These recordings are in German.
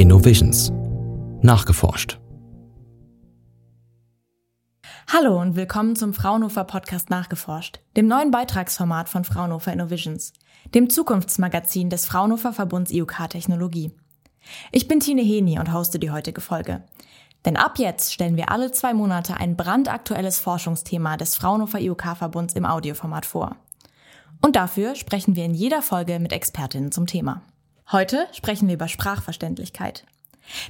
Innovisions. Nachgeforscht. Hallo und willkommen zum Fraunhofer Podcast Nachgeforscht, dem neuen Beitragsformat von Fraunhofer Innovisions, dem Zukunftsmagazin des Fraunhofer Verbunds IUK Technologie. Ich bin Tine Heni und hoste die heutige Folge. Denn ab jetzt stellen wir alle zwei Monate ein brandaktuelles Forschungsthema des Fraunhofer IUK-Verbunds im Audioformat vor. Und dafür sprechen wir in jeder Folge mit Expertinnen zum Thema. Heute sprechen wir über Sprachverständlichkeit.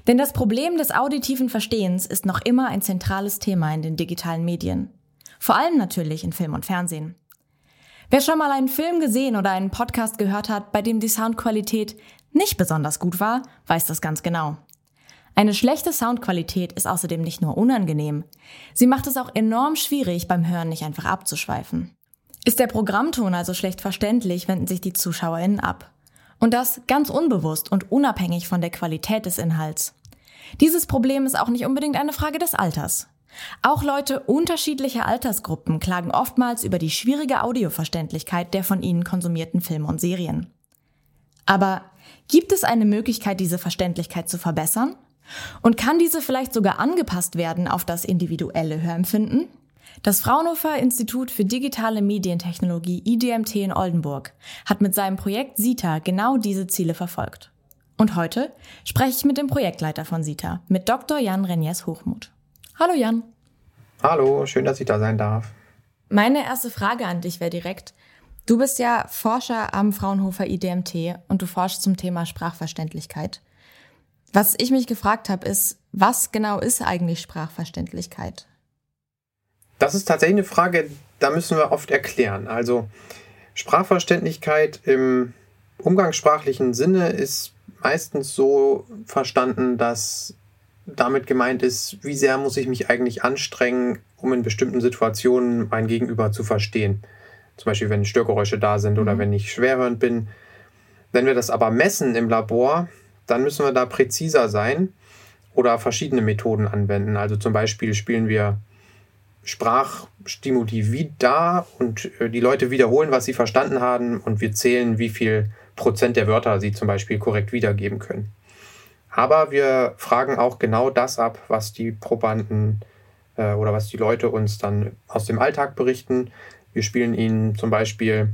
Denn das Problem des auditiven Verstehens ist noch immer ein zentrales Thema in den digitalen Medien. Vor allem natürlich in Film und Fernsehen. Wer schon mal einen Film gesehen oder einen Podcast gehört hat, bei dem die Soundqualität nicht besonders gut war, weiß das ganz genau. Eine schlechte Soundqualität ist außerdem nicht nur unangenehm, sie macht es auch enorm schwierig, beim Hören nicht einfach abzuschweifen. Ist der Programmton also schlecht verständlich, wenden sich die ZuschauerInnen ab. Und das ganz unbewusst und unabhängig von der Qualität des Inhalts. Dieses Problem ist auch nicht unbedingt eine Frage des Alters. Auch Leute unterschiedlicher Altersgruppen klagen oftmals über die schwierige Audioverständlichkeit der von ihnen konsumierten Filme und Serien. Aber gibt es eine Möglichkeit, diese Verständlichkeit zu verbessern? Und kann diese vielleicht sogar angepasst werden auf das individuelle Hörempfinden? Das Fraunhofer Institut für digitale Medientechnologie IDMT in Oldenburg hat mit seinem Projekt SITA genau diese Ziele verfolgt. Und heute spreche ich mit dem Projektleiter von SITA, mit Dr. Jan Renjes Hochmuth. Hallo Jan. Hallo, schön, dass ich da sein darf. Meine erste Frage an dich wäre direkt. Du bist ja Forscher am Fraunhofer IDMT und du forschst zum Thema Sprachverständlichkeit. Was ich mich gefragt habe, ist, was genau ist eigentlich Sprachverständlichkeit? Das ist tatsächlich eine Frage, da müssen wir oft erklären. Also Sprachverständlichkeit im umgangssprachlichen Sinne ist meistens so verstanden, dass damit gemeint ist, wie sehr muss ich mich eigentlich anstrengen, um in bestimmten Situationen mein Gegenüber zu verstehen. Zum Beispiel, wenn Störgeräusche da sind oder mhm. wenn ich schwerhörend bin. Wenn wir das aber messen im Labor, dann müssen wir da präziser sein oder verschiedene Methoden anwenden. Also zum Beispiel spielen wir Sprachstimuli wie da und äh, die Leute wiederholen, was sie verstanden haben und wir zählen, wie viel Prozent der Wörter sie zum Beispiel korrekt wiedergeben können. Aber wir fragen auch genau das ab, was die Probanden äh, oder was die Leute uns dann aus dem Alltag berichten. Wir spielen ihnen zum Beispiel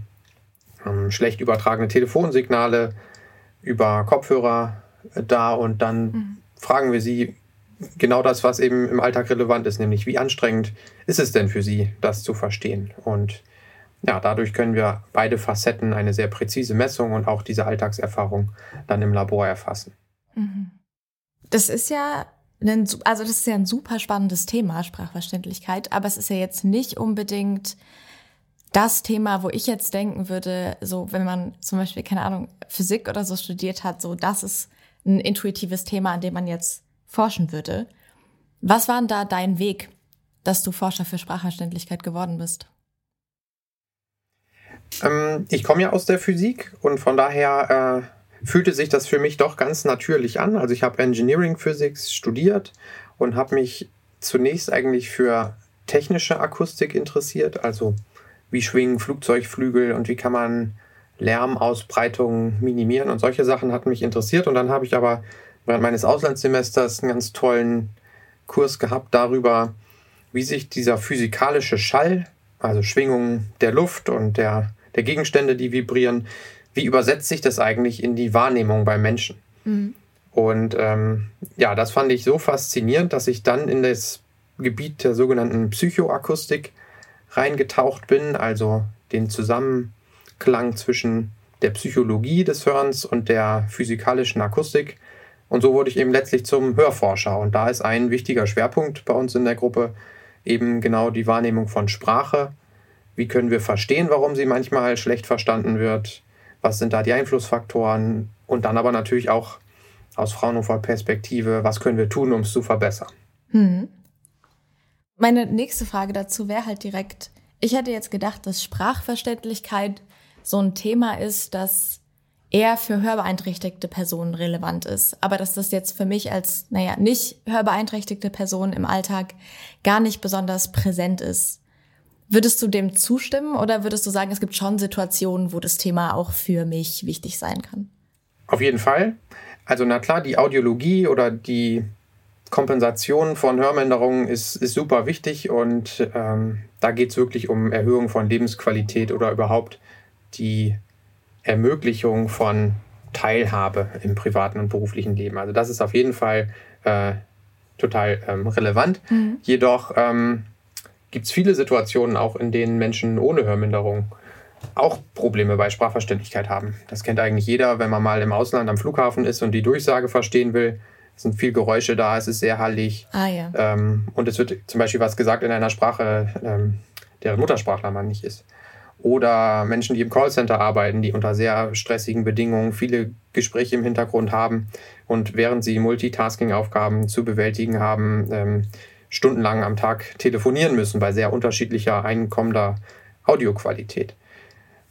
ähm, schlecht übertragene Telefonsignale über Kopfhörer äh, da und dann mhm. fragen wir sie, genau das, was eben im Alltag relevant ist, nämlich wie anstrengend ist es denn für Sie, das zu verstehen? Und ja, dadurch können wir beide Facetten, eine sehr präzise Messung und auch diese Alltagserfahrung dann im Labor erfassen. Mhm. Das ist ja ein, also das ist ja ein super spannendes Thema, Sprachverständlichkeit, aber es ist ja jetzt nicht unbedingt das Thema, wo ich jetzt denken würde, so wenn man zum Beispiel, keine Ahnung, Physik oder so studiert hat, so das ist ein intuitives Thema, an dem man jetzt forschen würde. Was war denn da dein Weg, dass du Forscher für Sprachverständlichkeit geworden bist? Ähm, ich komme ja aus der Physik und von daher äh, fühlte sich das für mich doch ganz natürlich an. Also ich habe Engineering Physics studiert und habe mich zunächst eigentlich für technische Akustik interessiert, also wie schwingen Flugzeugflügel und wie kann man Lärmausbreitung minimieren und solche Sachen hatten mich interessiert und dann habe ich aber während meines Auslandssemesters einen ganz tollen Kurs gehabt darüber, wie sich dieser physikalische Schall, also Schwingungen der Luft und der, der Gegenstände, die vibrieren, wie übersetzt sich das eigentlich in die Wahrnehmung bei Menschen? Mhm. Und ähm, ja, das fand ich so faszinierend, dass ich dann in das Gebiet der sogenannten Psychoakustik reingetaucht bin, also den Zusammenklang zwischen der Psychologie des Hörens und der physikalischen Akustik und so wurde ich eben letztlich zum Hörforscher. Und da ist ein wichtiger Schwerpunkt bei uns in der Gruppe eben genau die Wahrnehmung von Sprache. Wie können wir verstehen, warum sie manchmal schlecht verstanden wird? Was sind da die Einflussfaktoren? Und dann aber natürlich auch aus Fraunhofer Perspektive, was können wir tun, um es zu verbessern? Hm. Meine nächste Frage dazu wäre halt direkt, ich hätte jetzt gedacht, dass Sprachverständlichkeit so ein Thema ist, das eher für hörbeeinträchtigte Personen relevant ist. Aber dass das jetzt für mich als, naja, nicht hörbeeinträchtigte Person im Alltag gar nicht besonders präsent ist. Würdest du dem zustimmen oder würdest du sagen, es gibt schon Situationen, wo das Thema auch für mich wichtig sein kann? Auf jeden Fall. Also na klar, die Audiologie oder die Kompensation von Hörminderungen ist, ist super wichtig und ähm, da geht es wirklich um Erhöhung von Lebensqualität oder überhaupt die Ermöglichung von Teilhabe im privaten und beruflichen Leben. Also das ist auf jeden Fall äh, total ähm, relevant. Mhm. Jedoch ähm, gibt es viele Situationen auch, in denen Menschen ohne Hörminderung auch Probleme bei Sprachverständlichkeit haben. Das kennt eigentlich jeder, wenn man mal im Ausland am Flughafen ist und die Durchsage verstehen will. Es sind viel Geräusche da, es ist sehr hallig. Ah, ja. ähm, und es wird zum Beispiel was gesagt in einer Sprache, ähm, deren Muttersprachler man nicht ist. Oder Menschen, die im Callcenter arbeiten, die unter sehr stressigen Bedingungen viele Gespräche im Hintergrund haben und während sie Multitasking-Aufgaben zu bewältigen haben, ähm, stundenlang am Tag telefonieren müssen bei sehr unterschiedlicher einkommender Audioqualität.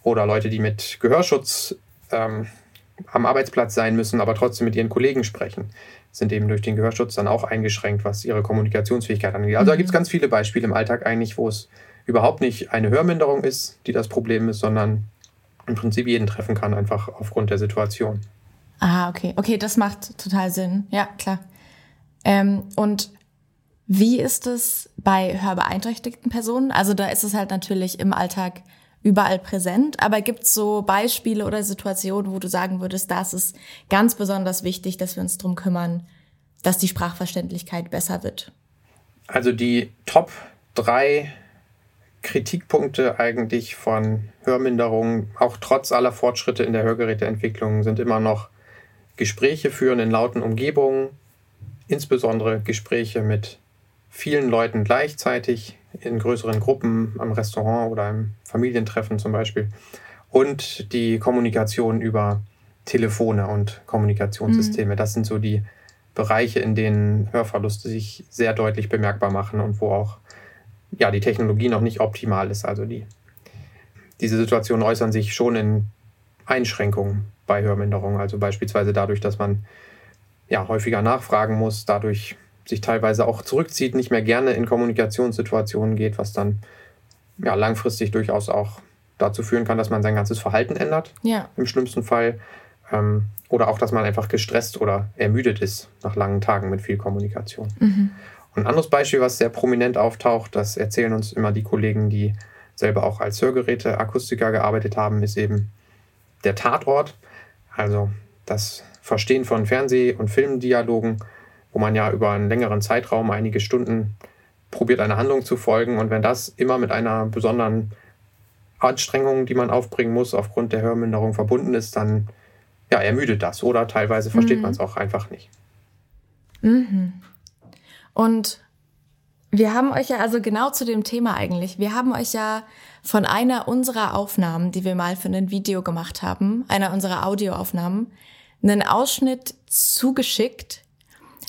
Oder Leute, die mit Gehörschutz ähm, am Arbeitsplatz sein müssen, aber trotzdem mit ihren Kollegen sprechen, sind eben durch den Gehörschutz dann auch eingeschränkt, was ihre Kommunikationsfähigkeit angeht. Also mhm. da gibt es ganz viele Beispiele im Alltag eigentlich, wo es überhaupt nicht eine Hörminderung ist, die das Problem ist, sondern im Prinzip jeden treffen kann, einfach aufgrund der Situation. Ah, okay. Okay, das macht total Sinn. Ja, klar. Ähm, und wie ist es bei hörbeeinträchtigten Personen? Also da ist es halt natürlich im Alltag überall präsent, aber gibt es so Beispiele oder Situationen, wo du sagen würdest, da ist es ganz besonders wichtig, dass wir uns darum kümmern, dass die Sprachverständlichkeit besser wird? Also die Top drei Kritikpunkte eigentlich von Hörminderungen, auch trotz aller Fortschritte in der Hörgeräteentwicklung, sind immer noch Gespräche führen in lauten Umgebungen, insbesondere Gespräche mit vielen Leuten gleichzeitig in größeren Gruppen am Restaurant oder im Familientreffen zum Beispiel und die Kommunikation über Telefone und Kommunikationssysteme. Mhm. Das sind so die Bereiche, in denen Hörverluste sich sehr deutlich bemerkbar machen und wo auch ja, die Technologie noch nicht optimal ist. Also die, diese Situationen äußern sich schon in Einschränkungen bei Hörminderung. Also beispielsweise dadurch, dass man ja, häufiger nachfragen muss, dadurch sich teilweise auch zurückzieht, nicht mehr gerne in Kommunikationssituationen geht, was dann ja, langfristig durchaus auch dazu führen kann, dass man sein ganzes Verhalten ändert. Ja. Im schlimmsten Fall. Ähm, oder auch, dass man einfach gestresst oder ermüdet ist nach langen Tagen mit viel Kommunikation. Mhm. Ein anderes Beispiel, was sehr prominent auftaucht, das erzählen uns immer die Kollegen, die selber auch als Hörgeräte-Akustiker gearbeitet haben, ist eben der Tatort. Also das Verstehen von Fernseh- und Filmdialogen, wo man ja über einen längeren Zeitraum, einige Stunden, probiert, eine Handlung zu folgen. Und wenn das immer mit einer besonderen Anstrengung, die man aufbringen muss, aufgrund der Hörminderung verbunden ist, dann ja, ermüdet das oder teilweise versteht mhm. man es auch einfach nicht. Mhm. Und wir haben euch ja also genau zu dem Thema eigentlich. Wir haben euch ja von einer unserer Aufnahmen, die wir mal für ein Video gemacht haben, einer unserer Audioaufnahmen, einen Ausschnitt zugeschickt,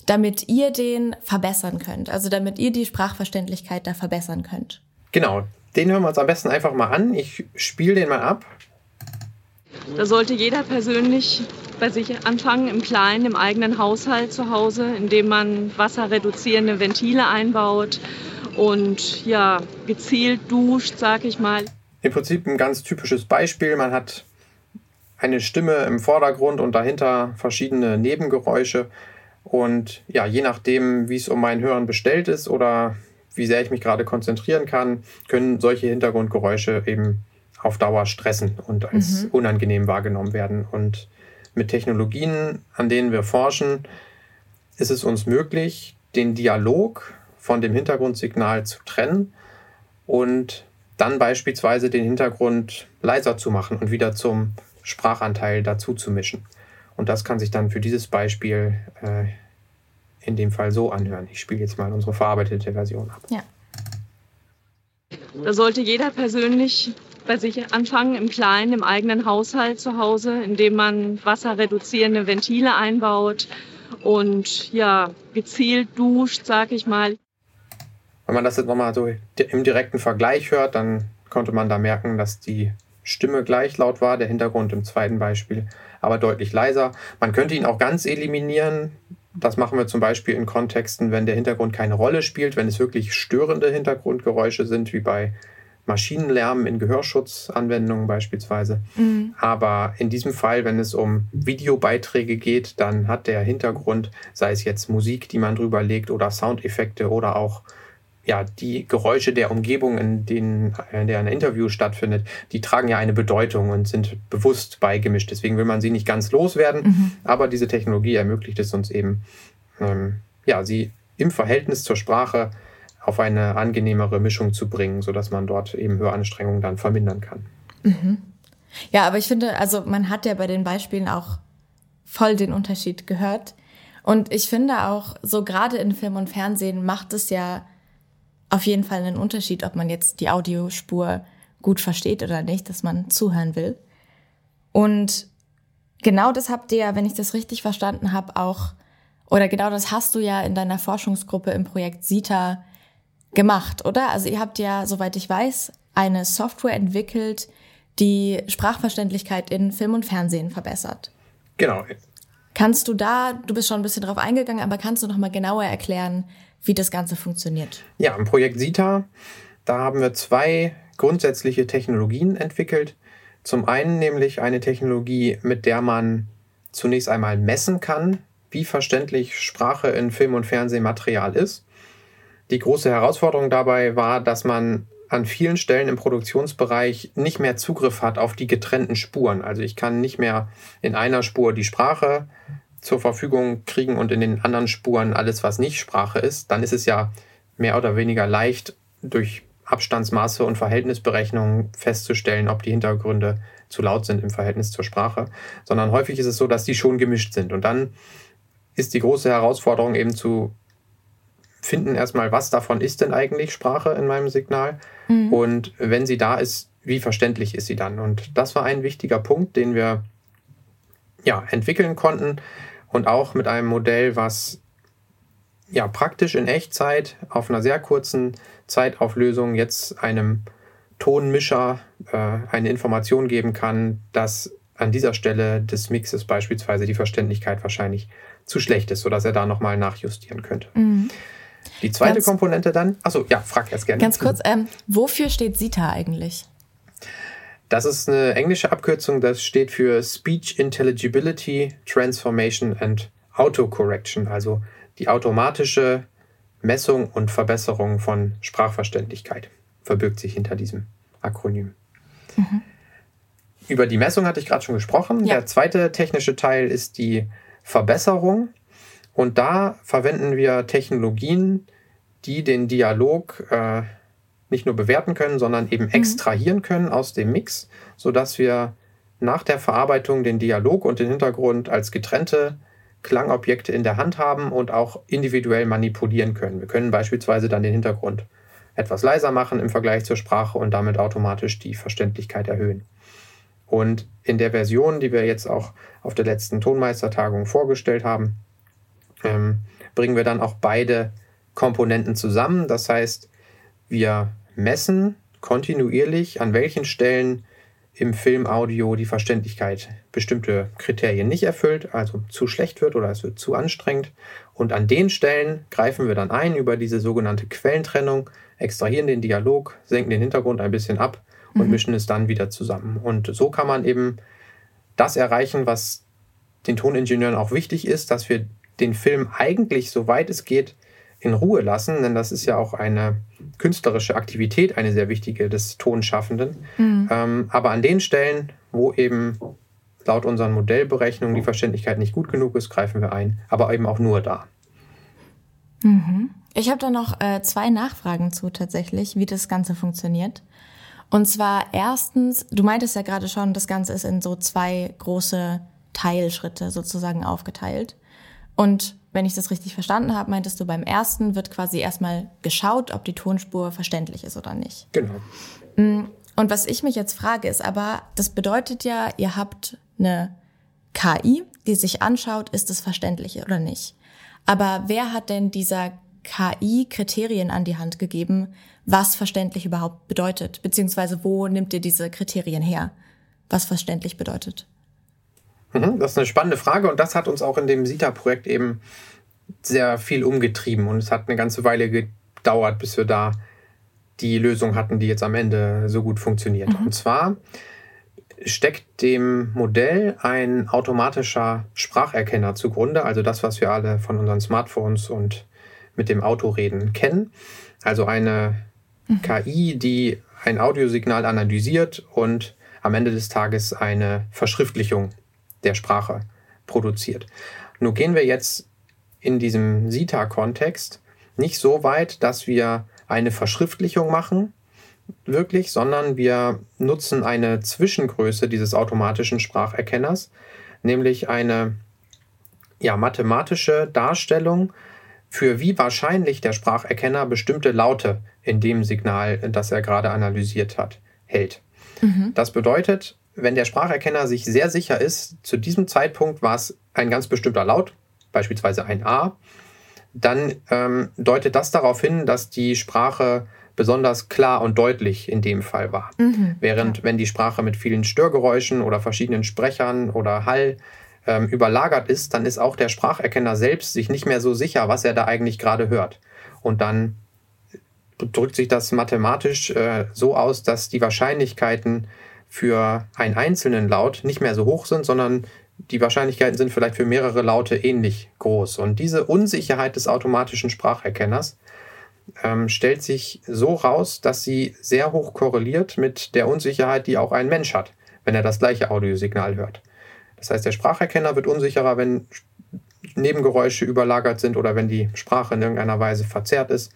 damit ihr den verbessern könnt. Also damit ihr die Sprachverständlichkeit da verbessern könnt. Genau, den hören wir uns am besten einfach mal an. Ich spiele den mal ab. Da sollte jeder persönlich bei sich anfangen, im Kleinen, im eigenen Haushalt zu Hause, indem man wasserreduzierende Ventile einbaut und ja, gezielt duscht, sag ich mal. Im Prinzip ein ganz typisches Beispiel. Man hat eine Stimme im Vordergrund und dahinter verschiedene Nebengeräusche. Und ja, je nachdem, wie es um mein Hören bestellt ist oder wie sehr ich mich gerade konzentrieren kann, können solche Hintergrundgeräusche eben auf Dauer stressen und als mhm. unangenehm wahrgenommen werden. Und mit Technologien, an denen wir forschen, ist es uns möglich, den Dialog von dem Hintergrundsignal zu trennen und dann beispielsweise den Hintergrund leiser zu machen und wieder zum Sprachanteil dazu zu mischen. Und das kann sich dann für dieses Beispiel äh, in dem Fall so anhören. Ich spiele jetzt mal unsere verarbeitete Version ab. Ja. Da sollte jeder persönlich bei sich anfangen, im Kleinen, im eigenen Haushalt zu Hause, indem man wasserreduzierende Ventile einbaut und ja, gezielt duscht, sag ich mal. Wenn man das jetzt nochmal so im direkten Vergleich hört, dann konnte man da merken, dass die Stimme gleich laut war, der Hintergrund im zweiten Beispiel aber deutlich leiser. Man könnte ihn auch ganz eliminieren. Das machen wir zum Beispiel in Kontexten, wenn der Hintergrund keine Rolle spielt, wenn es wirklich störende Hintergrundgeräusche sind, wie bei Maschinenlärm in Gehörschutzanwendungen beispielsweise. Mhm. Aber in diesem Fall, wenn es um Videobeiträge geht, dann hat der Hintergrund, sei es jetzt Musik, die man drüber legt oder Soundeffekte oder auch ja, die Geräusche der Umgebung, in denen in der ein Interview stattfindet, die tragen ja eine Bedeutung und sind bewusst beigemischt. Deswegen will man sie nicht ganz loswerden, mhm. aber diese Technologie ermöglicht es uns eben, ähm, ja, sie im Verhältnis zur Sprache auf eine angenehmere Mischung zu bringen, sodass man dort eben Höranstrengungen dann vermindern kann. Mhm. Ja, aber ich finde, also man hat ja bei den Beispielen auch voll den Unterschied gehört. Und ich finde auch, so gerade in Film und Fernsehen macht es ja auf jeden Fall einen Unterschied, ob man jetzt die Audiospur gut versteht oder nicht, dass man zuhören will. Und genau das habt ihr, wenn ich das richtig verstanden habe, auch, oder genau das hast du ja in deiner Forschungsgruppe im Projekt SITA gemacht, oder? Also ihr habt ja, soweit ich weiß, eine Software entwickelt, die Sprachverständlichkeit in Film und Fernsehen verbessert. Genau. Kannst du da, du bist schon ein bisschen drauf eingegangen, aber kannst du noch mal genauer erklären, wie das Ganze funktioniert. Ja, im Projekt SITA, da haben wir zwei grundsätzliche Technologien entwickelt. Zum einen nämlich eine Technologie, mit der man zunächst einmal messen kann, wie verständlich Sprache in Film- und Fernsehmaterial ist. Die große Herausforderung dabei war, dass man an vielen Stellen im Produktionsbereich nicht mehr Zugriff hat auf die getrennten Spuren. Also ich kann nicht mehr in einer Spur die Sprache zur Verfügung kriegen und in den anderen Spuren alles, was nicht Sprache ist, dann ist es ja mehr oder weniger leicht durch Abstandsmaße und Verhältnisberechnungen festzustellen, ob die Hintergründe zu laut sind im Verhältnis zur Sprache, sondern häufig ist es so, dass die schon gemischt sind. Und dann ist die große Herausforderung eben zu finden erstmal, was davon ist denn eigentlich Sprache in meinem Signal mhm. und wenn sie da ist, wie verständlich ist sie dann? Und das war ein wichtiger Punkt, den wir ja, entwickeln konnten und auch mit einem Modell, was ja praktisch in Echtzeit auf einer sehr kurzen Zeitauflösung jetzt einem Tonmischer äh, eine Information geben kann, dass an dieser Stelle des Mixes beispielsweise die Verständlichkeit wahrscheinlich zu schlecht ist, sodass er da nochmal nachjustieren könnte. Mhm. Die zweite ganz, Komponente dann, achso, ja, frag erst gerne. Ganz kurz, ähm, wofür steht SITA eigentlich? Das ist eine englische Abkürzung, das steht für Speech Intelligibility, Transformation and Autocorrection, also die automatische Messung und Verbesserung von Sprachverständlichkeit verbirgt sich hinter diesem Akronym. Mhm. Über die Messung hatte ich gerade schon gesprochen. Ja. Der zweite technische Teil ist die Verbesserung. Und da verwenden wir Technologien, die den Dialog äh, nicht nur bewerten können, sondern eben mhm. extrahieren können aus dem Mix, sodass wir nach der Verarbeitung den Dialog und den Hintergrund als getrennte Klangobjekte in der Hand haben und auch individuell manipulieren können. Wir können beispielsweise dann den Hintergrund etwas leiser machen im Vergleich zur Sprache und damit automatisch die Verständlichkeit erhöhen. Und in der Version, die wir jetzt auch auf der letzten Tonmeistertagung vorgestellt haben, ähm, bringen wir dann auch beide Komponenten zusammen. Das heißt, wir messen kontinuierlich, an welchen Stellen im Filmaudio die Verständlichkeit bestimmte Kriterien nicht erfüllt, also zu schlecht wird oder es wird zu anstrengend. Und an den Stellen greifen wir dann ein über diese sogenannte Quellentrennung, extrahieren den Dialog, senken den Hintergrund ein bisschen ab und mhm. mischen es dann wieder zusammen. Und so kann man eben das erreichen, was den Toningenieuren auch wichtig ist, dass wir den Film eigentlich, soweit es geht, in Ruhe lassen, denn das ist ja auch eine künstlerische Aktivität, eine sehr wichtige des Tonschaffenden. Mhm. Ähm, aber an den Stellen, wo eben laut unseren Modellberechnungen die Verständlichkeit nicht gut genug ist, greifen wir ein, aber eben auch nur da. Mhm. Ich habe da noch äh, zwei Nachfragen zu tatsächlich, wie das Ganze funktioniert. Und zwar erstens, du meintest ja gerade schon, das Ganze ist in so zwei große Teilschritte sozusagen aufgeteilt. Und wenn ich das richtig verstanden habe, meintest du, beim ersten wird quasi erstmal geschaut, ob die Tonspur verständlich ist oder nicht. Genau. Mm, und was ich mich jetzt frage, ist aber, das bedeutet ja, ihr habt eine KI, die sich anschaut, ist es verständlich oder nicht. Aber wer hat denn dieser KI Kriterien an die Hand gegeben, was verständlich überhaupt bedeutet? Beziehungsweise wo nimmt ihr diese Kriterien her, was verständlich bedeutet? Mhm, das ist eine spannende Frage und das hat uns auch in dem SITA-Projekt eben sehr viel umgetrieben und es hat eine ganze Weile gedauert, bis wir da die Lösung hatten, die jetzt am Ende so gut funktioniert. Mhm. Und zwar steckt dem Modell ein automatischer Spracherkenner zugrunde, also das, was wir alle von unseren Smartphones und mit dem Auto reden kennen. Also eine mhm. KI, die ein Audiosignal analysiert und am Ende des Tages eine Verschriftlichung der Sprache produziert. Nur gehen wir jetzt in diesem SITA-Kontext nicht so weit, dass wir eine Verschriftlichung machen, wirklich, sondern wir nutzen eine Zwischengröße dieses automatischen Spracherkenners, nämlich eine ja, mathematische Darstellung für wie wahrscheinlich der Spracherkenner bestimmte Laute in dem Signal, das er gerade analysiert hat, hält. Mhm. Das bedeutet, wenn der Spracherkenner sich sehr sicher ist, zu diesem Zeitpunkt war es ein ganz bestimmter Laut, beispielsweise ein A, dann ähm, deutet das darauf hin, dass die Sprache besonders klar und deutlich in dem Fall war. Mhm, Während ja. wenn die Sprache mit vielen Störgeräuschen oder verschiedenen Sprechern oder Hall ähm, überlagert ist, dann ist auch der Spracherkenner selbst sich nicht mehr so sicher, was er da eigentlich gerade hört. Und dann drückt sich das mathematisch äh, so aus, dass die Wahrscheinlichkeiten für einen einzelnen Laut nicht mehr so hoch sind, sondern die Wahrscheinlichkeiten sind vielleicht für mehrere Laute ähnlich groß. Und diese Unsicherheit des automatischen Spracherkenners ähm, stellt sich so raus, dass sie sehr hoch korreliert mit der Unsicherheit, die auch ein Mensch hat, wenn er das gleiche Audiosignal hört. Das heißt, der Spracherkenner wird unsicherer, wenn Nebengeräusche überlagert sind oder wenn die Sprache in irgendeiner Weise verzerrt ist,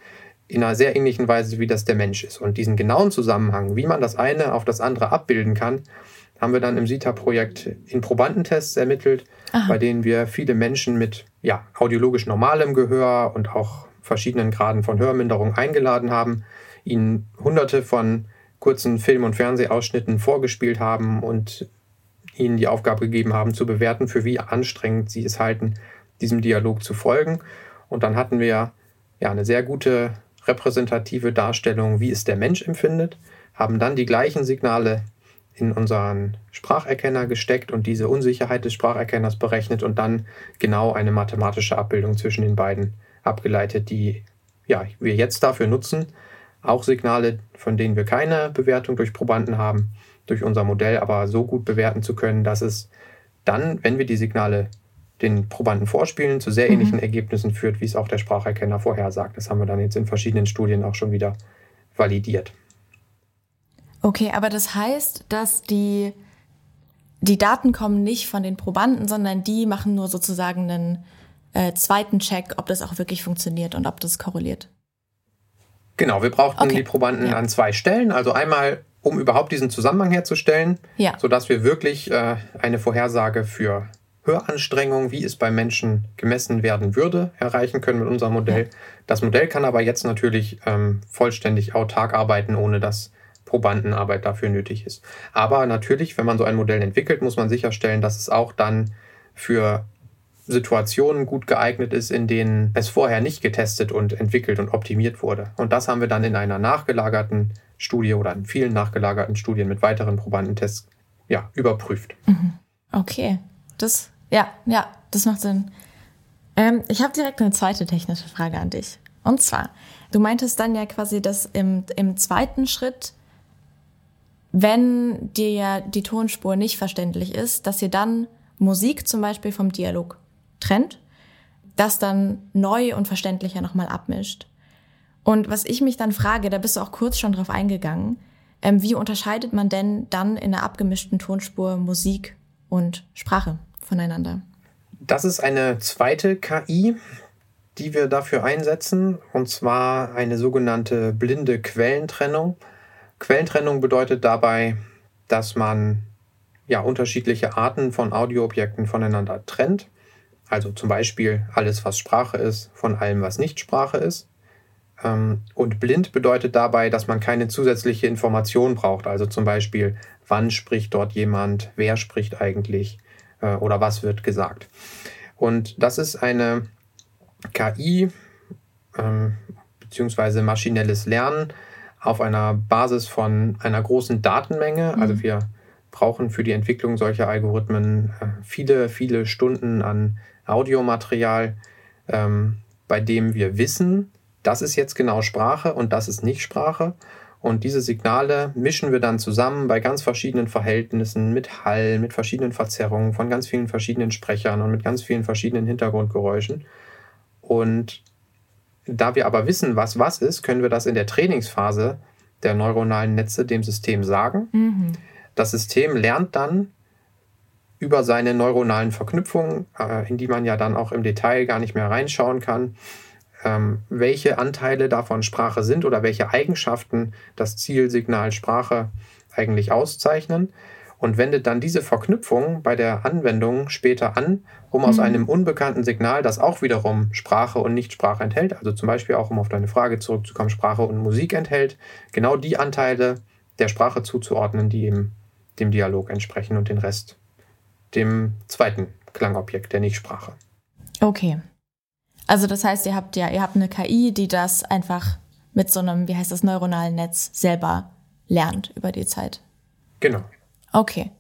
in einer sehr ähnlichen Weise, wie das der Mensch ist. Und diesen genauen Zusammenhang, wie man das eine auf das andere abbilden kann, haben wir dann im SITA-Projekt in Probandentests ermittelt, Aha. bei denen wir viele Menschen mit ja, audiologisch normalem Gehör und auch verschiedenen Graden von Hörminderung eingeladen haben, ihnen hunderte von kurzen Film- und Fernsehausschnitten vorgespielt haben und ihnen die Aufgabe gegeben haben, zu bewerten, für wie anstrengend sie es halten, diesem Dialog zu folgen. Und dann hatten wir ja eine sehr gute repräsentative Darstellung, wie es der Mensch empfindet, haben dann die gleichen Signale in unseren Spracherkenner gesteckt und diese Unsicherheit des Spracherkenners berechnet und dann genau eine mathematische Abbildung zwischen den beiden abgeleitet, die ja, wir jetzt dafür nutzen, auch Signale, von denen wir keine Bewertung durch Probanden haben, durch unser Modell aber so gut bewerten zu können, dass es dann, wenn wir die Signale den Probanden vorspielen, zu sehr mhm. ähnlichen Ergebnissen führt, wie es auch der Spracherkenner vorhersagt. Das haben wir dann jetzt in verschiedenen Studien auch schon wieder validiert. Okay, aber das heißt, dass die, die Daten kommen nicht von den Probanden, sondern die machen nur sozusagen einen äh, zweiten Check, ob das auch wirklich funktioniert und ob das korreliert. Genau, wir brauchten okay. die Probanden ja. an zwei Stellen. Also einmal, um überhaupt diesen Zusammenhang herzustellen, ja. sodass wir wirklich äh, eine Vorhersage für Höranstrengung, wie es bei Menschen gemessen werden würde, erreichen können mit unserem Modell. Das Modell kann aber jetzt natürlich ähm, vollständig autark arbeiten, ohne dass Probandenarbeit dafür nötig ist. Aber natürlich, wenn man so ein Modell entwickelt, muss man sicherstellen, dass es auch dann für Situationen gut geeignet ist, in denen es vorher nicht getestet und entwickelt und optimiert wurde. Und das haben wir dann in einer nachgelagerten Studie oder in vielen nachgelagerten Studien mit weiteren Probandentests ja, überprüft. Mhm. Okay, das, ja, ja, das macht Sinn. Ähm, ich habe direkt eine zweite technische Frage an dich. Und zwar, du meintest dann ja quasi, dass im, im zweiten Schritt, wenn dir ja die Tonspur nicht verständlich ist, dass ihr dann Musik zum Beispiel vom Dialog trennt, das dann neu und verständlicher nochmal abmischt. Und was ich mich dann frage, da bist du auch kurz schon drauf eingegangen, ähm, wie unterscheidet man denn dann in einer abgemischten Tonspur Musik und Sprache voneinander? Das ist eine zweite KI, die wir dafür einsetzen, und zwar eine sogenannte blinde Quellentrennung. Quellentrennung bedeutet dabei, dass man ja unterschiedliche Arten von Audioobjekten voneinander trennt. Also zum Beispiel alles, was Sprache ist, von allem, was nicht Sprache ist. Ähm, und blind bedeutet dabei, dass man keine zusätzliche Information braucht. Also zum Beispiel, wann spricht dort jemand, wer spricht eigentlich äh, oder was wird gesagt. Und das ist eine KI ähm, beziehungsweise maschinelles Lernen auf einer Basis von einer großen Datenmenge. Also mhm. wir brauchen für die Entwicklung solcher Algorithmen äh, viele, viele Stunden an Audiomaterial, ähm, bei dem wir wissen, das ist jetzt genau Sprache und das ist nicht Sprache. Und diese Signale mischen wir dann zusammen bei ganz verschiedenen Verhältnissen mit Hall, mit verschiedenen Verzerrungen von ganz vielen verschiedenen Sprechern und mit ganz vielen verschiedenen Hintergrundgeräuschen. Und da wir aber wissen, was was ist, können wir das in der Trainingsphase der neuronalen Netze dem System sagen. Mhm. Das System lernt dann über seine neuronalen Verknüpfungen, äh, in die man ja dann auch im Detail gar nicht mehr reinschauen kann, ähm, welche Anteile davon Sprache sind oder welche Eigenschaften das Zielsignal Sprache eigentlich auszeichnen und wendet dann diese Verknüpfung bei der Anwendung später an, um aus mhm. einem unbekannten Signal, das auch wiederum Sprache und Nichtsprache enthält, also zum Beispiel auch, um auf deine Frage zurückzukommen, Sprache und Musik enthält, genau die Anteile der Sprache zuzuordnen, die eben dem Dialog entsprechen und den Rest dem zweiten Klangobjekt der Nichtsprache. Okay. Also das heißt, ihr habt ja, ihr habt eine KI, die das einfach mit so einem, wie heißt das, neuronalen Netz selber lernt über die Zeit. Genau. Okay.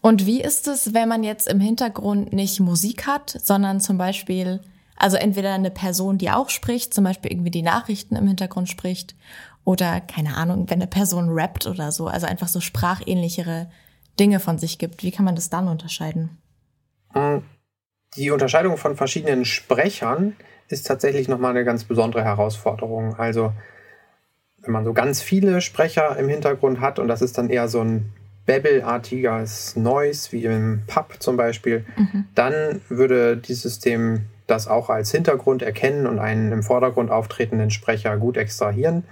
Und wie ist es, wenn man jetzt im Hintergrund nicht Musik hat, sondern zum Beispiel, also entweder eine Person, die auch spricht, zum Beispiel irgendwie die Nachrichten im Hintergrund spricht, oder keine Ahnung, wenn eine Person rappt oder so, also einfach so sprachähnlichere Dinge von sich gibt. Wie kann man das dann unterscheiden? Hm, die Unterscheidung von verschiedenen Sprechern ist tatsächlich nochmal eine ganz besondere Herausforderung. Also, wenn man so ganz viele Sprecher im Hintergrund hat und das ist dann eher so ein Babble-artiges Noise, wie im Pub zum Beispiel, mhm. dann würde dieses System das auch als Hintergrund erkennen und einen im Vordergrund auftretenden Sprecher gut extrahieren.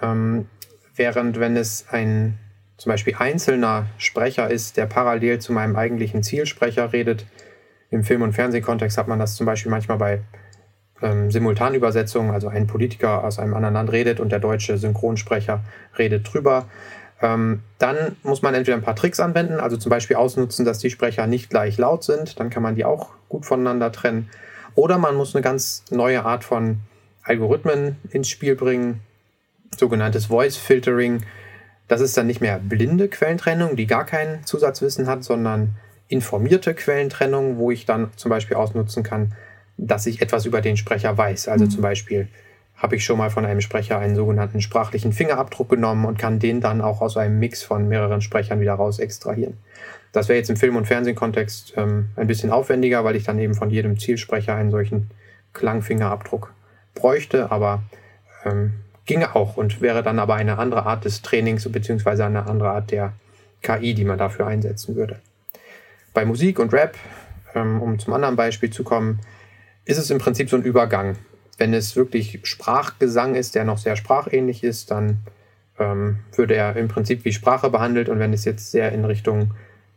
Ähm, während wenn es ein zum Beispiel einzelner Sprecher ist, der parallel zu meinem eigentlichen Zielsprecher redet, im Film- und Fernsehkontext hat man das zum Beispiel manchmal bei ähm, Simultanübersetzungen, also ein Politiker aus einem anderen Land redet und der deutsche Synchronsprecher redet drüber. Ähm, dann muss man entweder ein paar Tricks anwenden, also zum Beispiel ausnutzen, dass die Sprecher nicht gleich laut sind, dann kann man die auch gut voneinander trennen. Oder man muss eine ganz neue Art von Algorithmen ins Spiel bringen, sogenanntes Voice Filtering. Das ist dann nicht mehr blinde Quellentrennung, die gar kein Zusatzwissen hat, sondern informierte Quellentrennung, wo ich dann zum Beispiel ausnutzen kann, dass ich etwas über den Sprecher weiß. Also mhm. zum Beispiel habe ich schon mal von einem Sprecher einen sogenannten sprachlichen Fingerabdruck genommen und kann den dann auch aus einem Mix von mehreren Sprechern wieder raus extrahieren. Das wäre jetzt im Film- und Fernsehkontext ähm, ein bisschen aufwendiger, weil ich dann eben von jedem Zielsprecher einen solchen Klangfingerabdruck bräuchte, aber ähm, ginge auch und wäre dann aber eine andere Art des Trainings bzw. eine andere Art der KI, die man dafür einsetzen würde. Bei Musik und Rap, ähm, um zum anderen Beispiel zu kommen, ist es im Prinzip so ein Übergang. Wenn es wirklich Sprachgesang ist, der noch sehr sprachähnlich ist, dann ähm, würde er im Prinzip wie Sprache behandelt. Und wenn es jetzt sehr in Richtung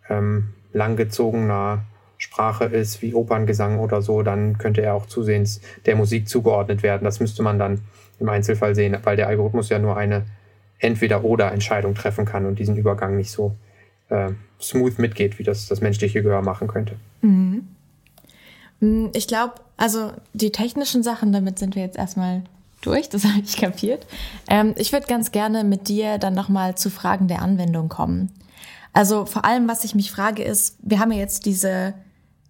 ähm, langgezogener Sprache ist, wie Operngesang oder so, dann könnte er auch zusehends der Musik zugeordnet werden. Das müsste man dann im Einzelfall sehen, weil der Algorithmus ja nur eine Entweder-Oder-Entscheidung treffen kann und diesen Übergang nicht so äh, smooth mitgeht, wie das das menschliche Gehör machen könnte. Mhm. Mm, ich glaube, also die technischen Sachen, damit sind wir jetzt erstmal durch, das habe ich kapiert. Ähm, ich würde ganz gerne mit dir dann nochmal zu Fragen der Anwendung kommen. Also vor allem, was ich mich frage, ist, wir haben ja jetzt diese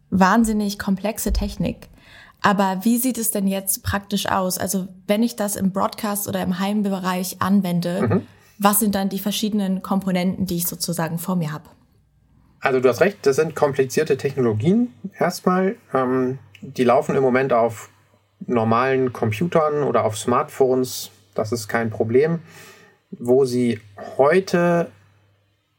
wahnsinnig komplexe Technik. Aber wie sieht es denn jetzt praktisch aus? Also wenn ich das im Broadcast oder im Heimbereich anwende, mhm was sind dann die verschiedenen Komponenten, die ich sozusagen vor mir habe? Also du hast recht, das sind komplizierte Technologien erstmal. Ähm, die laufen im Moment auf normalen Computern oder auf Smartphones. Das ist kein Problem. Wo sie heute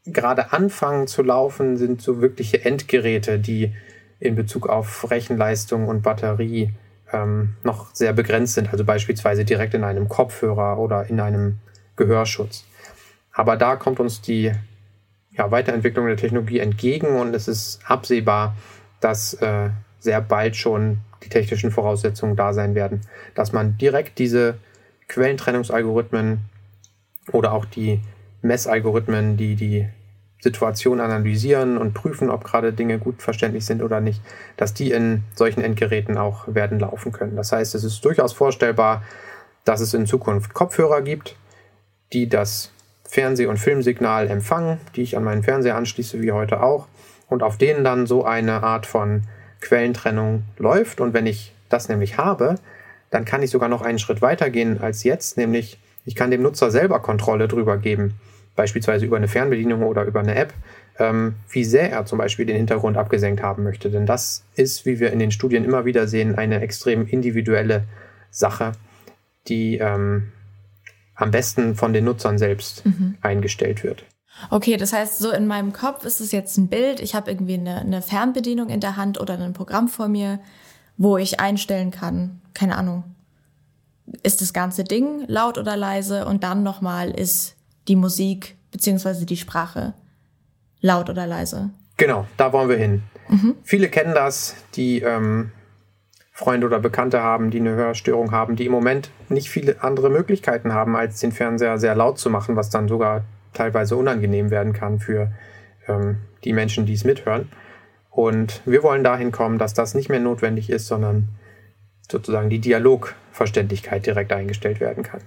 gerade anfangen zu laufen, sind so wirkliche Endgeräte, die in Bezug auf Rechenleistung und Batterie ähm, noch sehr begrenzt sind. Also beispielsweise direkt in einem Kopfhörer oder in einem Gehörschutz. Aber da kommt uns die ja, Weiterentwicklung der Technologie entgegen und es ist absehbar, dass äh, sehr bald schon die technischen Voraussetzungen da sein werden, dass man direkt diese Quellentrennungsalgorithmen oder auch die Messalgorithmen, die die Situation analysieren und prüfen, ob gerade Dinge gut verständlich sind oder nicht, dass die in solchen Endgeräten auch werden laufen können. Das heißt, es ist durchaus vorstellbar, dass es in Zukunft Kopfhörer gibt, die das Fernseh- und Filmsignal empfangen, die ich an meinen Fernseher anschließe, wie heute auch, und auf denen dann so eine Art von Quellentrennung läuft. Und wenn ich das nämlich habe, dann kann ich sogar noch einen Schritt weiter gehen als jetzt, nämlich ich kann dem Nutzer selber Kontrolle drüber geben, beispielsweise über eine Fernbedienung oder über eine App, ähm, wie sehr er zum Beispiel den Hintergrund abgesenkt haben möchte. Denn das ist, wie wir in den Studien immer wieder sehen, eine extrem individuelle Sache, die ähm, am besten von den Nutzern selbst mhm. eingestellt wird. Okay, das heißt, so in meinem Kopf ist es jetzt ein Bild. Ich habe irgendwie eine, eine Fernbedienung in der Hand oder ein Programm vor mir, wo ich einstellen kann, keine Ahnung, ist das ganze Ding laut oder leise und dann nochmal ist die Musik beziehungsweise die Sprache laut oder leise. Genau, da wollen wir hin. Mhm. Viele kennen das, die ähm, Freunde oder Bekannte haben, die eine Hörstörung haben, die im Moment nicht viele andere Möglichkeiten haben, als den Fernseher sehr laut zu machen, was dann sogar teilweise unangenehm werden kann für ähm, die Menschen, die es mithören. Und wir wollen dahin kommen, dass das nicht mehr notwendig ist, sondern sozusagen die Dialogverständlichkeit direkt eingestellt werden kann.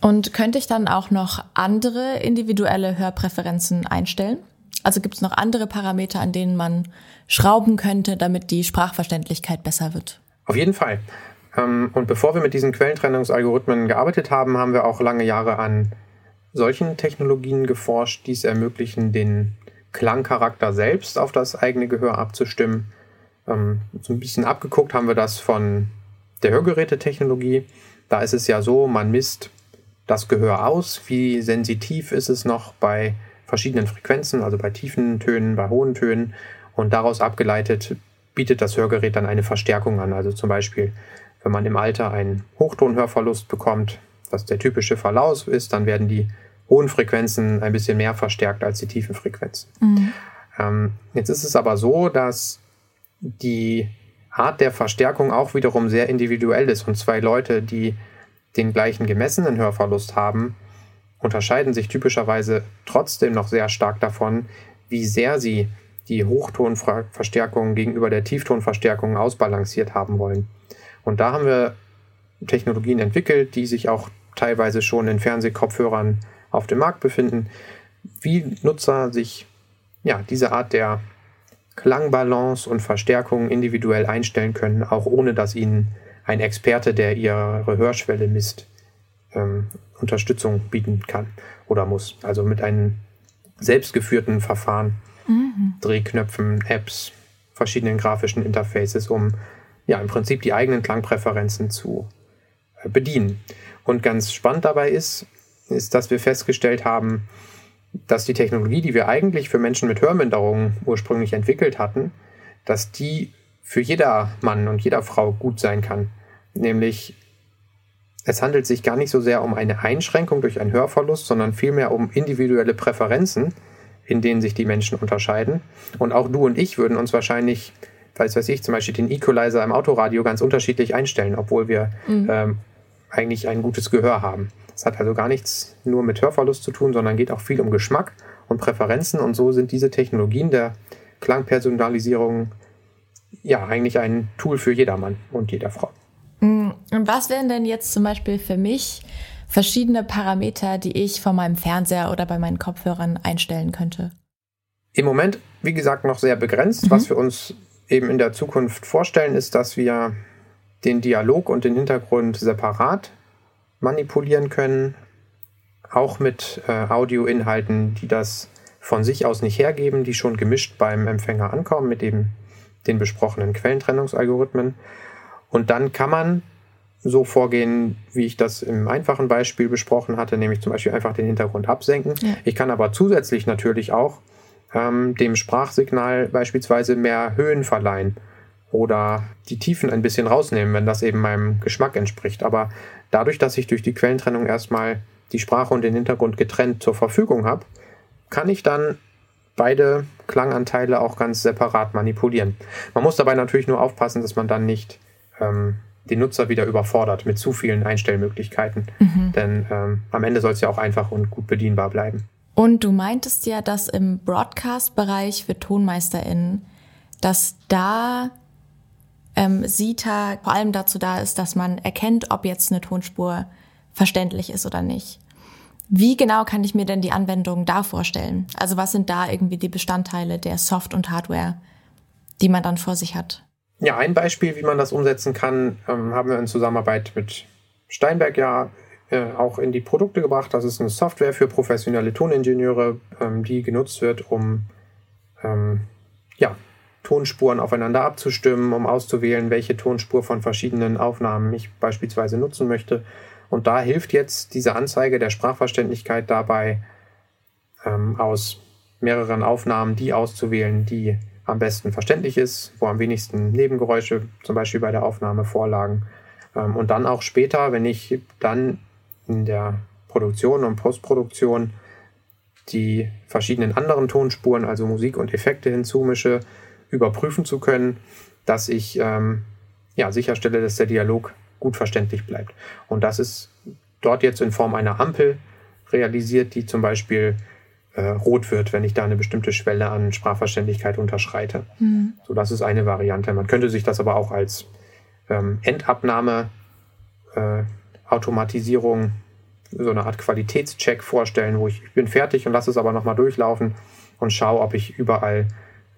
Und könnte ich dann auch noch andere individuelle Hörpräferenzen einstellen? Also gibt es noch andere Parameter, an denen man schrauben könnte, damit die Sprachverständlichkeit besser wird? Auf jeden Fall. Ähm, und bevor wir mit diesen Quellentrennungsalgorithmen gearbeitet haben, haben wir auch lange Jahre an solchen Technologien geforscht, die es ermöglichen, den Klangcharakter selbst auf das eigene Gehör abzustimmen. Ähm, so ein bisschen abgeguckt haben wir das von der Hörgerätetechnologie. Da ist es ja so, man misst das Gehör aus, wie sensitiv ist es noch bei verschiedenen Frequenzen, also bei tiefen Tönen, bei hohen Tönen. Und daraus abgeleitet bietet das Hörgerät dann eine Verstärkung an. Also zum Beispiel, wenn man im Alter einen Hochtonhörverlust bekommt, was der typische Verlauf ist, dann werden die hohen Frequenzen ein bisschen mehr verstärkt als die tiefen Frequenzen. Mhm. Ähm, jetzt ist es aber so, dass die Art der Verstärkung auch wiederum sehr individuell ist und zwei Leute, die den gleichen gemessenen Hörverlust haben, unterscheiden sich typischerweise trotzdem noch sehr stark davon, wie sehr sie die Hochtonverstärkung gegenüber der Tieftonverstärkung ausbalanciert haben wollen. Und da haben wir Technologien entwickelt, die sich auch teilweise schon in Fernsehkopfhörern auf dem Markt befinden, wie Nutzer sich ja, diese Art der Klangbalance und Verstärkung individuell einstellen können, auch ohne dass ihnen ein Experte, der ihre Hörschwelle misst, ähm, Unterstützung bieten kann oder muss. Also mit einem selbstgeführten Verfahren, mhm. Drehknöpfen, Apps, verschiedenen grafischen Interfaces, um ja im Prinzip die eigenen Klangpräferenzen zu äh, bedienen. Und ganz spannend dabei ist, ist, dass wir festgestellt haben, dass die Technologie, die wir eigentlich für Menschen mit Hörminderungen ursprünglich entwickelt hatten, dass die für jeder Mann und jeder Frau gut sein kann. Nämlich, es handelt sich gar nicht so sehr um eine Einschränkung durch einen Hörverlust, sondern vielmehr um individuelle Präferenzen, in denen sich die Menschen unterscheiden. Und auch du und ich würden uns wahrscheinlich, weiß weiß ich, zum Beispiel den Equalizer im Autoradio ganz unterschiedlich einstellen, obwohl wir mhm. ähm, eigentlich ein gutes Gehör haben. Es hat also gar nichts nur mit Hörverlust zu tun, sondern geht auch viel um Geschmack und Präferenzen. Und so sind diese Technologien der Klangpersonalisierung ja eigentlich ein Tool für jedermann und jeder Frau. Mm, und was wären denn jetzt zum Beispiel für mich verschiedene Parameter, die ich von meinem Fernseher oder bei meinen Kopfhörern einstellen könnte? Im Moment, wie gesagt, noch sehr begrenzt. Mhm. Was wir uns eben in der Zukunft vorstellen, ist, dass wir den Dialog und den Hintergrund separat manipulieren können, auch mit äh, Audioinhalten, die das von sich aus nicht hergeben, die schon gemischt beim Empfänger ankommen mit eben den besprochenen Quellentrennungsalgorithmen. Und dann kann man so vorgehen, wie ich das im einfachen Beispiel besprochen hatte, nämlich zum Beispiel einfach den Hintergrund absenken. Ja. Ich kann aber zusätzlich natürlich auch ähm, dem Sprachsignal beispielsweise mehr Höhen verleihen oder die Tiefen ein bisschen rausnehmen, wenn das eben meinem Geschmack entspricht. Aber dadurch, dass ich durch die Quellentrennung erstmal die Sprache und den Hintergrund getrennt zur Verfügung habe, kann ich dann beide Klanganteile auch ganz separat manipulieren. Man muss dabei natürlich nur aufpassen, dass man dann nicht ähm, den Nutzer wieder überfordert mit zu vielen Einstellmöglichkeiten. Mhm. Denn ähm, am Ende soll es ja auch einfach und gut bedienbar bleiben. Und du meintest ja, dass im Broadcast-Bereich für TonmeisterInnen, dass da ähm, SITA vor allem dazu da ist, dass man erkennt, ob jetzt eine Tonspur verständlich ist oder nicht. Wie genau kann ich mir denn die Anwendung da vorstellen? Also was sind da irgendwie die Bestandteile der Soft- und Hardware, die man dann vor sich hat? Ja, ein Beispiel, wie man das umsetzen kann, ähm, haben wir in Zusammenarbeit mit Steinberg ja äh, auch in die Produkte gebracht. Das ist eine Software für professionelle Toningenieure, ähm, die genutzt wird, um ähm, ja, Tonspuren aufeinander abzustimmen, um auszuwählen, welche Tonspur von verschiedenen Aufnahmen ich beispielsweise nutzen möchte. Und da hilft jetzt diese Anzeige der Sprachverständlichkeit dabei, ähm, aus mehreren Aufnahmen die auszuwählen, die am besten verständlich ist, wo am wenigsten Nebengeräusche zum Beispiel bei der Aufnahme vorlagen. Ähm, und dann auch später, wenn ich dann in der Produktion und Postproduktion die verschiedenen anderen Tonspuren, also Musik und Effekte hinzumische, überprüfen zu können, dass ich ähm, ja, sicherstelle, dass der Dialog gut verständlich bleibt. Und das ist dort jetzt in Form einer Ampel realisiert, die zum Beispiel äh, rot wird, wenn ich da eine bestimmte Schwelle an Sprachverständlichkeit unterschreite. Mhm. So, das ist eine Variante. Man könnte sich das aber auch als ähm, Endabnahme äh, Automatisierung, so eine Art Qualitätscheck vorstellen, wo ich, ich bin fertig und lasse es aber nochmal durchlaufen und schaue, ob ich überall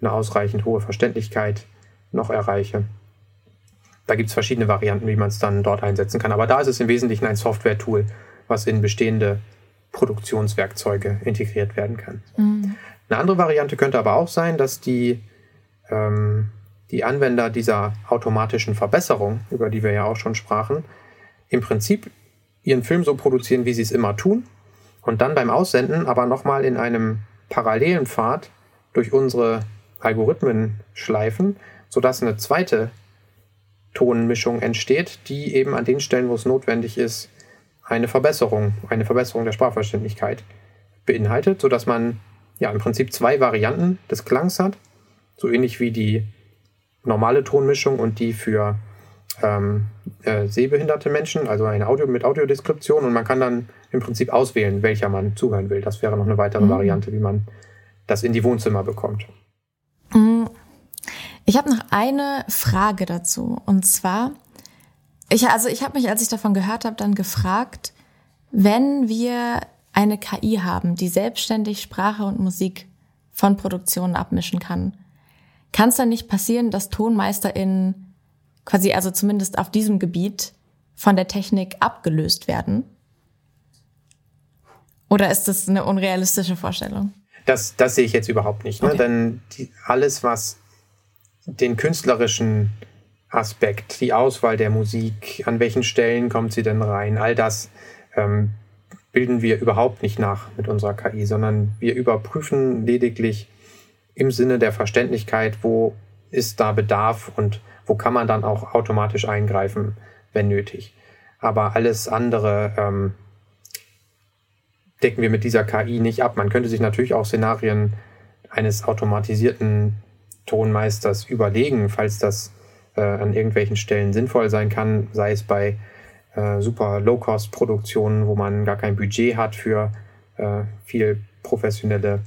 eine ausreichend hohe Verständlichkeit noch erreiche. Da gibt es verschiedene Varianten, wie man es dann dort einsetzen kann. Aber da ist es im Wesentlichen ein Software-Tool, was in bestehende Produktionswerkzeuge integriert werden kann. Mhm. Eine andere Variante könnte aber auch sein, dass die, ähm, die Anwender dieser automatischen Verbesserung, über die wir ja auch schon sprachen, im Prinzip ihren Film so produzieren, wie sie es immer tun und dann beim Aussenden aber nochmal in einem parallelen Pfad durch unsere Algorithmen schleifen, sodass eine zweite Tonmischung entsteht, die eben an den Stellen, wo es notwendig ist, eine Verbesserung, eine Verbesserung der Sprachverständlichkeit beinhaltet, sodass man ja im Prinzip zwei Varianten des Klangs hat, so ähnlich wie die normale Tonmischung und die für ähm, äh, sehbehinderte Menschen, also ein Audio mit Audiodeskription und man kann dann im Prinzip auswählen, welcher man zuhören will. Das wäre noch eine weitere mhm. Variante, wie man das in die Wohnzimmer bekommt. Mhm. Ich habe noch eine Frage dazu und zwar, ich, also ich habe mich, als ich davon gehört habe, dann gefragt, wenn wir eine KI haben, die selbstständig Sprache und Musik von Produktionen abmischen kann, kann es dann nicht passieren, dass TonmeisterInnen quasi also zumindest auf diesem Gebiet von der Technik abgelöst werden? Oder ist das eine unrealistische Vorstellung? Das, das sehe ich jetzt überhaupt nicht. Ne? Okay. Denn die, alles, was den künstlerischen Aspekt, die Auswahl der Musik, an welchen Stellen kommt sie denn rein, all das ähm, bilden wir überhaupt nicht nach mit unserer KI, sondern wir überprüfen lediglich im Sinne der Verständlichkeit, wo ist da Bedarf und wo kann man dann auch automatisch eingreifen, wenn nötig. Aber alles andere ähm, decken wir mit dieser KI nicht ab. Man könnte sich natürlich auch Szenarien eines automatisierten Tonmeisters überlegen, falls das äh, an irgendwelchen Stellen sinnvoll sein kann, sei es bei äh, super Low-Cost-Produktionen, wo man gar kein Budget hat für äh, viel professionelle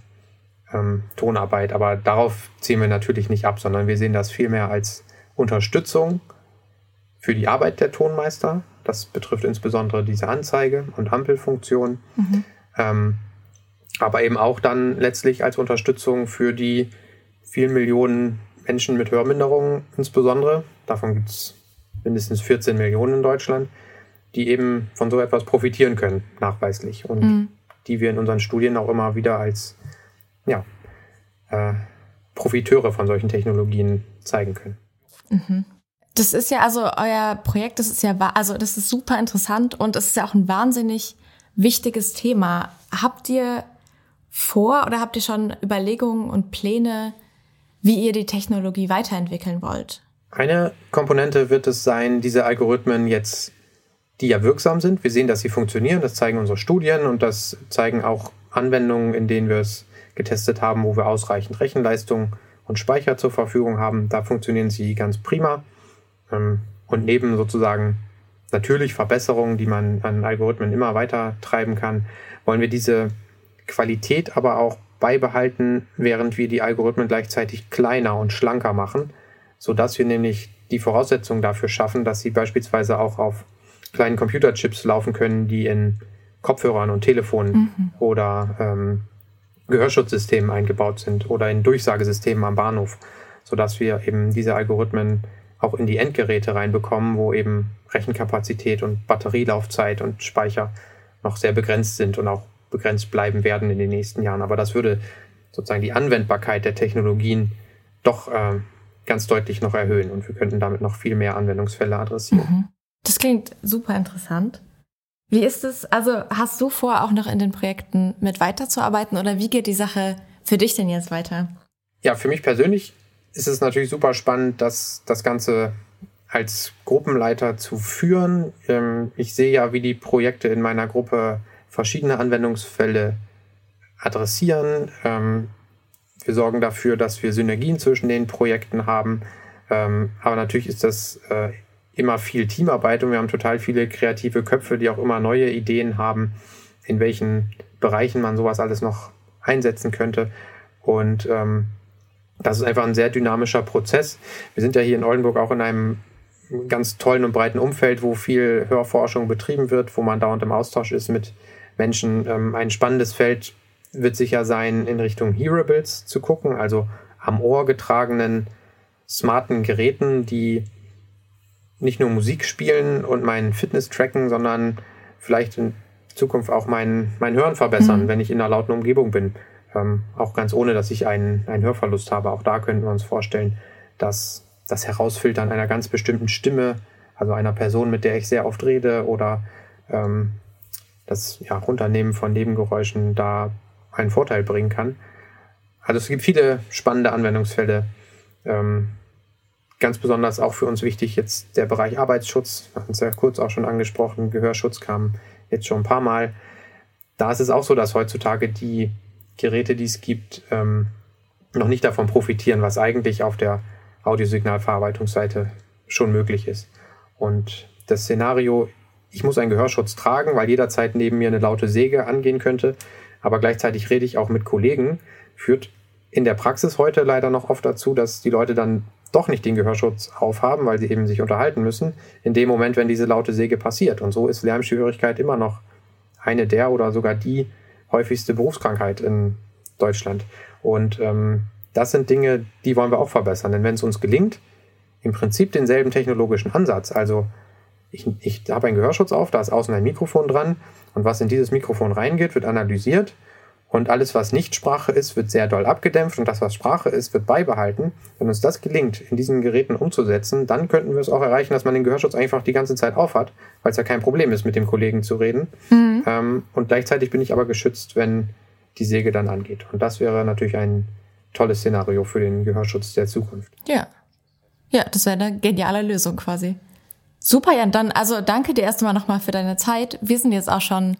ähm, Tonarbeit. Aber darauf ziehen wir natürlich nicht ab, sondern wir sehen das vielmehr als Unterstützung für die Arbeit der Tonmeister. Das betrifft insbesondere diese Anzeige- und Ampelfunktion. Mhm. Ähm, aber eben auch dann letztlich als Unterstützung für die vielen Millionen Menschen mit Hörminderungen insbesondere. Davon gibt es mindestens 14 Millionen in Deutschland, die eben von so etwas profitieren können, nachweislich. Und mhm. die wir in unseren Studien auch immer wieder als ja, äh, Profiteure von solchen Technologien zeigen können. Mhm. Das ist ja also euer Projekt, das ist ja, also das ist super interessant und es ist ja auch ein wahnsinnig wichtiges Thema. Habt ihr vor oder habt ihr schon Überlegungen und Pläne, wie ihr die Technologie weiterentwickeln wollt? Eine Komponente wird es sein, diese Algorithmen jetzt, die ja wirksam sind. Wir sehen, dass sie funktionieren. Das zeigen unsere Studien und das zeigen auch Anwendungen, in denen wir es getestet haben, wo wir ausreichend Rechenleistung und Speicher zur Verfügung haben. Da funktionieren sie ganz prima. Ähm, und neben sozusagen natürlich Verbesserungen, die man an Algorithmen immer weiter treiben kann, wollen wir diese Qualität aber auch beibehalten, während wir die Algorithmen gleichzeitig kleiner und schlanker machen, sodass wir nämlich die Voraussetzungen dafür schaffen, dass sie beispielsweise auch auf kleinen Computerchips laufen können, die in Kopfhörern und Telefonen mhm. oder ähm, Gehörschutzsystemen eingebaut sind oder in Durchsagesystemen am Bahnhof, sodass wir eben diese Algorithmen auch in die Endgeräte reinbekommen, wo eben Rechenkapazität und Batterielaufzeit und Speicher noch sehr begrenzt sind und auch begrenzt bleiben werden in den nächsten Jahren. Aber das würde sozusagen die Anwendbarkeit der Technologien doch äh, ganz deutlich noch erhöhen und wir könnten damit noch viel mehr Anwendungsfälle adressieren. Mhm. Das klingt super interessant. Wie ist es, also hast du vor, auch noch in den Projekten mit weiterzuarbeiten oder wie geht die Sache für dich denn jetzt weiter? Ja, für mich persönlich ist es natürlich super spannend, dass das Ganze als Gruppenleiter zu führen. Ähm, ich sehe ja, wie die Projekte in meiner Gruppe verschiedene Anwendungsfälle adressieren. Ähm, wir sorgen dafür, dass wir Synergien zwischen den Projekten haben. Ähm, aber natürlich ist das äh, immer viel Teamarbeit und wir haben total viele kreative Köpfe, die auch immer neue Ideen haben, in welchen Bereichen man sowas alles noch einsetzen könnte. Und ähm, das ist einfach ein sehr dynamischer Prozess. Wir sind ja hier in Oldenburg auch in einem ganz tollen und breiten Umfeld, wo viel Hörforschung betrieben wird, wo man dauernd im Austausch ist mit Menschen. Ähm, ein spannendes Feld wird sicher sein, in Richtung Hearables zu gucken, also am Ohr getragenen smarten Geräten, die nicht nur Musik spielen und meinen Fitness tracken, sondern vielleicht in Zukunft auch mein, mein Hören verbessern, mhm. wenn ich in einer lauten Umgebung bin. Ähm, auch ganz ohne, dass ich einen, einen Hörverlust habe. Auch da könnten wir uns vorstellen, dass das Herausfiltern einer ganz bestimmten Stimme, also einer Person, mit der ich sehr oft rede, oder ähm, das ja, Runternehmen von Nebengeräuschen da einen Vorteil bringen kann. Also es gibt viele spannende Anwendungsfälle. Ähm, ganz besonders auch für uns wichtig jetzt der Bereich Arbeitsschutz. Wir hatten es ja kurz auch schon angesprochen. Gehörschutz kam jetzt schon ein paar Mal. Da ist es auch so, dass heutzutage die Geräte, die es gibt, ähm, noch nicht davon profitieren, was eigentlich auf der Audiosignalverarbeitungsseite schon möglich ist. Und das Szenario, ich muss einen Gehörschutz tragen, weil jederzeit neben mir eine laute Säge angehen könnte, aber gleichzeitig rede ich auch mit Kollegen, führt in der Praxis heute leider noch oft dazu, dass die Leute dann doch nicht den Gehörschutz aufhaben, weil sie eben sich unterhalten müssen, in dem Moment, wenn diese laute Säge passiert. Und so ist Lärmschwierigkeit immer noch eine der oder sogar die häufigste Berufskrankheit in Deutschland. Und ähm, das sind Dinge, die wollen wir auch verbessern. Denn wenn es uns gelingt, im Prinzip denselben technologischen Ansatz, also ich, ich habe einen Gehörschutz auf, da ist außen ein Mikrofon dran und was in dieses Mikrofon reingeht, wird analysiert und alles, was nicht Sprache ist, wird sehr doll abgedämpft und das, was Sprache ist, wird beibehalten. Wenn uns das gelingt, in diesen Geräten umzusetzen, dann könnten wir es auch erreichen, dass man den Gehörschutz einfach die ganze Zeit aufhat, weil es ja kein Problem ist, mit dem Kollegen zu reden. Mhm. Ähm, und gleichzeitig bin ich aber geschützt, wenn die Säge dann angeht. Und das wäre natürlich ein tolles Szenario für den Gehörschutz der Zukunft. Ja. Ja, das wäre eine geniale Lösung quasi. Super, Jan. Dann, also danke dir erstmal nochmal für deine Zeit. Wir sind jetzt auch schon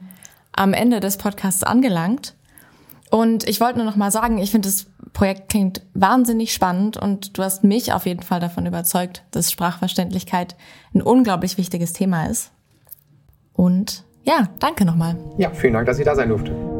am Ende des Podcasts angelangt. Und ich wollte nur noch mal sagen, ich finde das Projekt klingt wahnsinnig spannend und du hast mich auf jeden Fall davon überzeugt, dass Sprachverständlichkeit ein unglaublich wichtiges Thema ist. Und ja, danke nochmal. Ja, vielen Dank, dass ich da sein durfte.